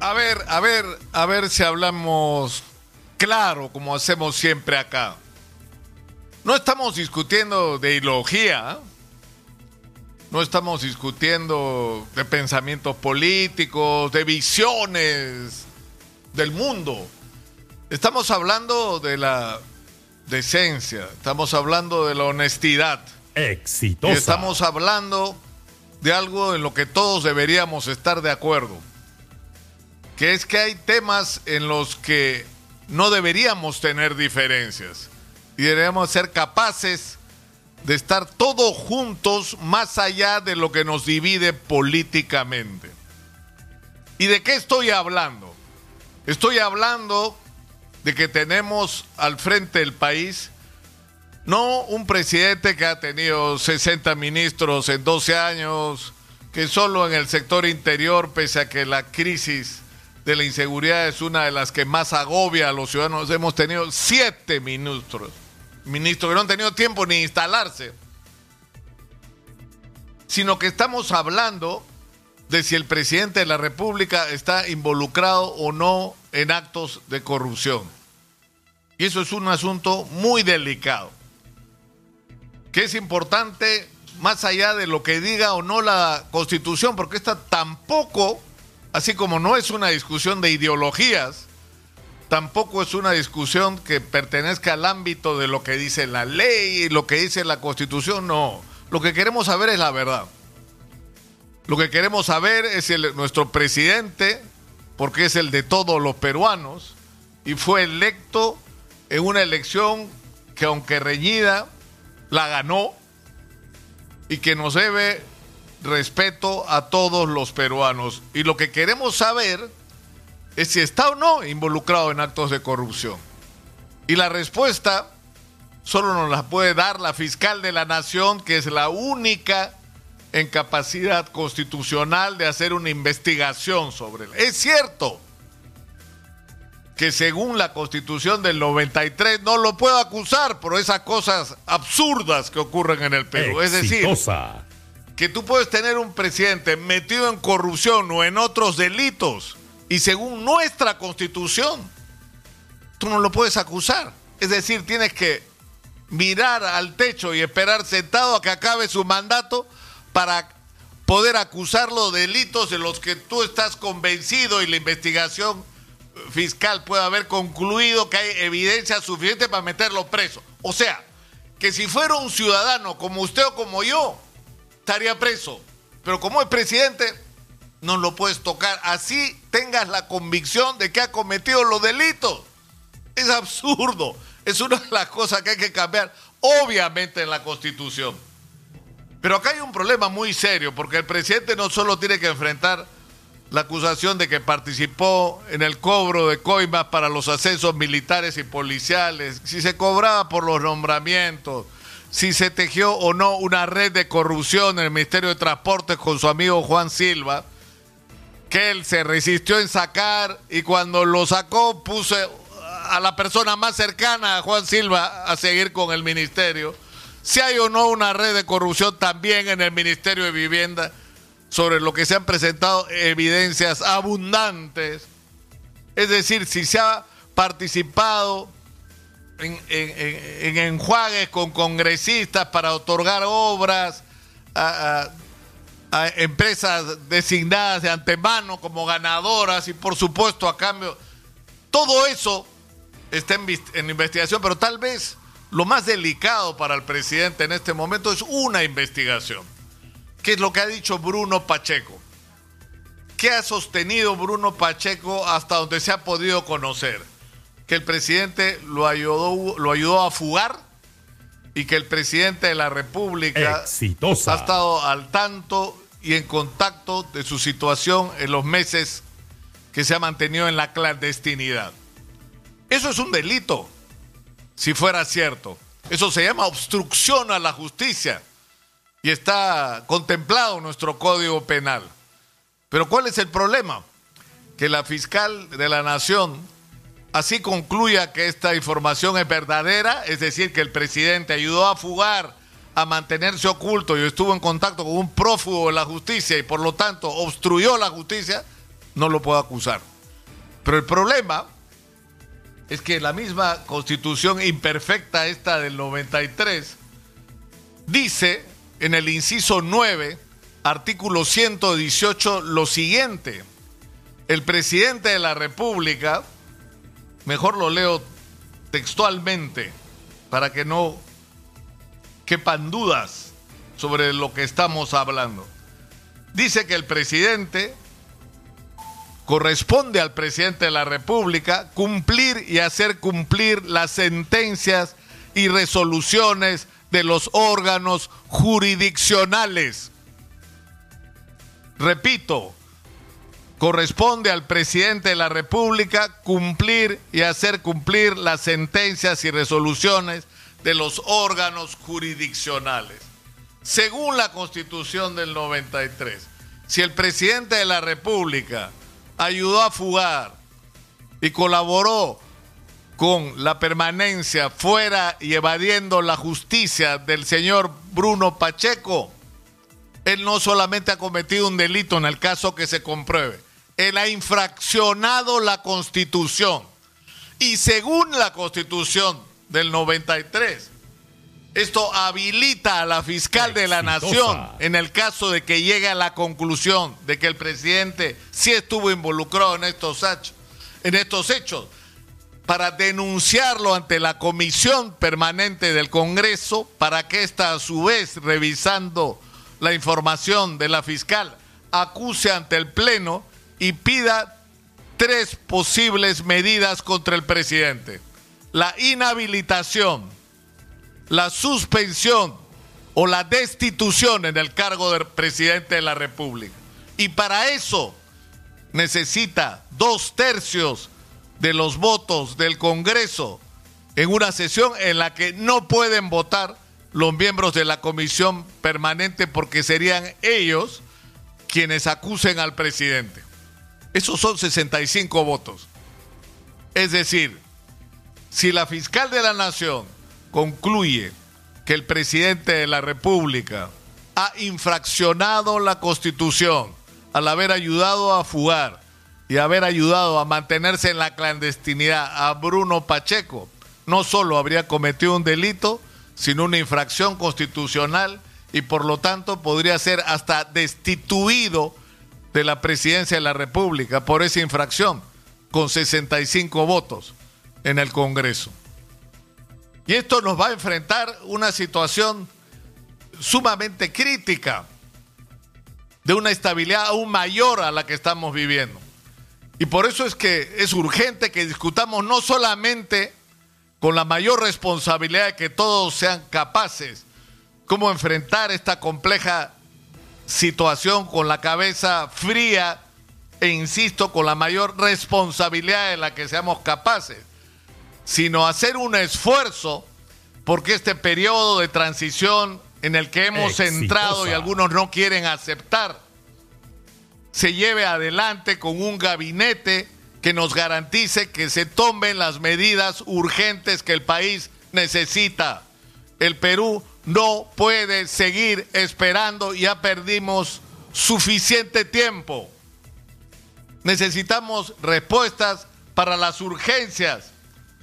A ver, a ver, a ver si hablamos claro, como hacemos siempre acá. No estamos discutiendo de ideología, no estamos discutiendo de pensamientos políticos, de visiones del mundo. Estamos hablando de la decencia, estamos hablando de la honestidad. Exitosa. Y estamos hablando de algo en lo que todos deberíamos estar de acuerdo. Que es que hay temas en los que no deberíamos tener diferencias. Y deberíamos ser capaces de estar todos juntos más allá de lo que nos divide políticamente. ¿Y de qué estoy hablando? Estoy hablando de que tenemos al frente del país no un presidente que ha tenido 60 ministros en 12 años, que solo en el sector interior, pese a que la crisis de la inseguridad es una de las que más agobia a los ciudadanos, hemos tenido siete ministros, ministros que no han tenido tiempo ni instalarse, sino que estamos hablando de si el presidente de la República está involucrado o no en actos de corrupción. Y eso es un asunto muy delicado que es importante más allá de lo que diga o no la Constitución, porque esta tampoco, así como no es una discusión de ideologías, tampoco es una discusión que pertenezca al ámbito de lo que dice la ley y lo que dice la Constitución, no. Lo que queremos saber es la verdad. Lo que queremos saber es el, nuestro presidente, porque es el de todos los peruanos, y fue electo en una elección que aunque reñida, la ganó y que nos debe respeto a todos los peruanos. Y lo que queremos saber es si está o no involucrado en actos de corrupción. Y la respuesta solo nos la puede dar la fiscal de la nación, que es la única en capacidad constitucional de hacer una investigación sobre él. Es cierto que según la constitución del 93 no lo puedo acusar por esas cosas absurdas que ocurren en el Perú. Es decir, que tú puedes tener un presidente metido en corrupción o en otros delitos y según nuestra constitución, tú no lo puedes acusar. Es decir, tienes que mirar al techo y esperar sentado a que acabe su mandato para poder acusarlo de delitos de los que tú estás convencido y la investigación fiscal puede haber concluido que hay evidencia suficiente para meterlo preso. O sea, que si fuera un ciudadano como usted o como yo, estaría preso. Pero como es presidente, no lo puedes tocar. Así tengas la convicción de que ha cometido los delitos. Es absurdo. Es una de las cosas que hay que cambiar, obviamente, en la Constitución. Pero acá hay un problema muy serio, porque el presidente no solo tiene que enfrentar la acusación de que participó en el cobro de coimas para los ascensos militares y policiales, si se cobraba por los nombramientos, si se tejió o no una red de corrupción en el Ministerio de Transportes con su amigo Juan Silva, que él se resistió en sacar y cuando lo sacó puse a la persona más cercana a Juan Silva a seguir con el ministerio. Si hay o no una red de corrupción también en el Ministerio de Vivienda sobre lo que se han presentado evidencias abundantes. Es decir, si se ha participado en, enjuagues con congresistas para otorgar obras a, empresas designadas de antemano como ganadoras y por supuesto a cambio, todo eso está en investigación, pero tal vez lo más delicado para el presidente en este momento es una investigación ¿Qué es lo que ha dicho Bruno Pacheco. ¿Qué ha sostenido Bruno Pacheco hasta donde se ha podido conocer? Que el presidente lo ayudó, lo ayudó a fugar y que el presidente de la República Exitosa. ha estado al tanto y en contacto de su situación en los meses que se ha mantenido en la clandestinidad. Eso es un delito, si fuera cierto. Eso se llama obstrucción a la justicia y está contemplado en nuestro Código Penal. Pero ¿cuál es el problema? Que la fiscal de la Nación así concluya que esta información es verdadera, es decir, que el presidente ayudó a fugar, a mantenerse oculto y estuvo en contacto con un prófugo de la justicia y por lo tanto obstruyó la justicia, no lo puedo acusar. Pero el problema es que la misma constitución imperfecta, esta del 93, dice en el inciso 9, artículo 118, lo siguiente. El presidente de la República, mejor lo leo textualmente, para que no quepan dudas sobre lo que estamos hablando. Dice que el presidente corresponde al presidente de la República cumplir y hacer cumplir las sentencias y resoluciones de los órganos jurisdiccionales. Repito, corresponde al presidente de la República cumplir y hacer cumplir las sentencias y resoluciones de los órganos jurisdiccionales. Según la Constitución del 93, si el presidente de la República ayudó a fugar y colaboró con la permanencia fuera y evadiendo la justicia del señor Bruno Pacheco, él no solamente ha cometido un delito en el caso que se compruebe, él ha infraccionado la constitución. Y según la constitución del 93, esto habilita a la fiscal de la nación en el caso de que llegue a la conclusión de que el presidente sí estuvo involucrado en estos hechos, en estos hechos para denunciarlo ante la comisión permanente del Congreso para que ésta a su vez revisando la información de la fiscal acuse ante el pleno y pida tres posibles medidas contra el presidente. La inhabilitación la suspensión o la destitución en el cargo del presidente de la República. Y para eso necesita dos tercios de los votos del Congreso en una sesión en la que no pueden votar los miembros de la comisión permanente porque serían ellos quienes acusen al presidente. Esos son 65 votos. Es decir, si la fiscal de la nación concluye que el presidente de la República ha infraccionado la Constitución al haber ayudado a fugar y haber ayudado a mantenerse en la clandestinidad a Bruno Pacheco, no solo habría cometido un delito, sino una infracción constitucional y por lo tanto podría ser hasta destituido de la presidencia de la República por esa infracción, con 65 votos en el Congreso. Y esto nos va a enfrentar una situación sumamente crítica, de una estabilidad aún mayor a la que estamos viviendo. Y por eso es que es urgente que discutamos no solamente con la mayor responsabilidad de que todos sean capaces cómo enfrentar esta compleja situación con la cabeza fría e insisto, con la mayor responsabilidad de la que seamos capaces, sino hacer un esfuerzo porque este periodo de transición en el que hemos entrado y algunos no quieren aceptar, se lleve adelante con un gabinete que nos garantice que se tomen las medidas urgentes que el país necesita. El Perú no puede seguir esperando, ya perdimos suficiente tiempo. Necesitamos respuestas para las urgencias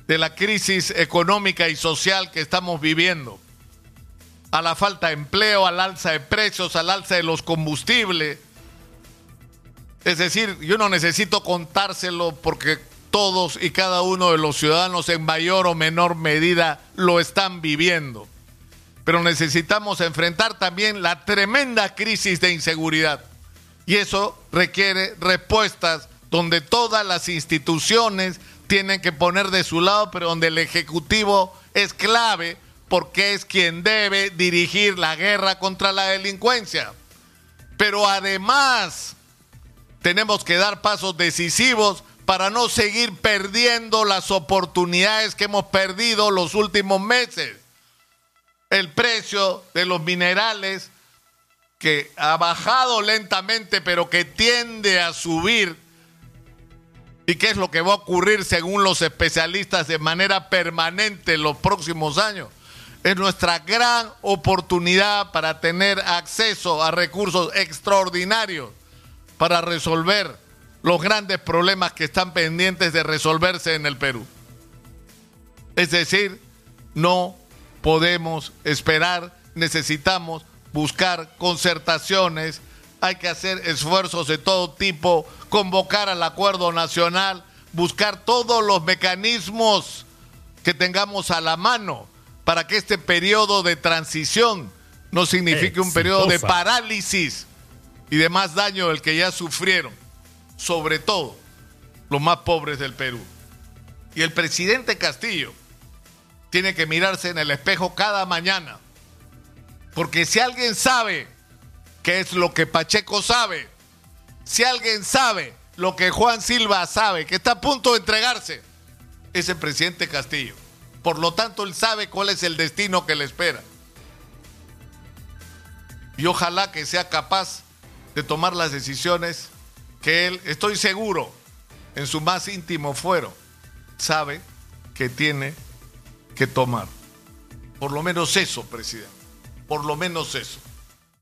de la crisis económica y social que estamos viviendo, a la falta de empleo, al alza de precios, al alza de los combustibles. Es decir, yo no necesito contárselo porque todos y cada uno de los ciudadanos en mayor o menor medida lo están viviendo. Pero necesitamos enfrentar también la tremenda crisis de inseguridad. Y eso requiere respuestas donde todas las instituciones tienen que poner de su lado, pero donde el Ejecutivo es clave porque es quien debe dirigir la guerra contra la delincuencia. Pero además tenemos que dar pasos decisivos para no seguir perdiendo las oportunidades que hemos perdido los últimos meses. El precio de los minerales que ha bajado lentamente pero que tiende a subir ¿Y qué es lo que va a ocurrir según los especialistas de manera permanente en los próximos años? Es nuestra gran oportunidad para tener acceso a recursos extraordinarios para resolver los grandes problemas que están pendientes de resolverse en el Perú. Es decir, no podemos esperar, necesitamos buscar concertaciones, hay que hacer esfuerzos de todo tipo, convocar al acuerdo nacional, buscar todos los mecanismos que tengamos a la mano para que este periodo de transición no signifique un periodo de parálisis y de más daño del que ya sufrieron, sobre todo los más pobres del Perú. Y el presidente Castillo tiene que mirarse en el espejo cada mañana, porque si alguien sabe qué es lo que Pacheco sabe, si alguien sabe lo que Juan Silva sabe, que está a punto de entregarse, es el presidente Castillo. Por lo tanto, él sabe cuál es el destino que le espera. Y ojalá que sea capaz de tomar las decisiones que él, estoy seguro, en su más íntimo fuero, sabe que tiene que tomar. Por lo menos eso, presidente. Por lo menos eso.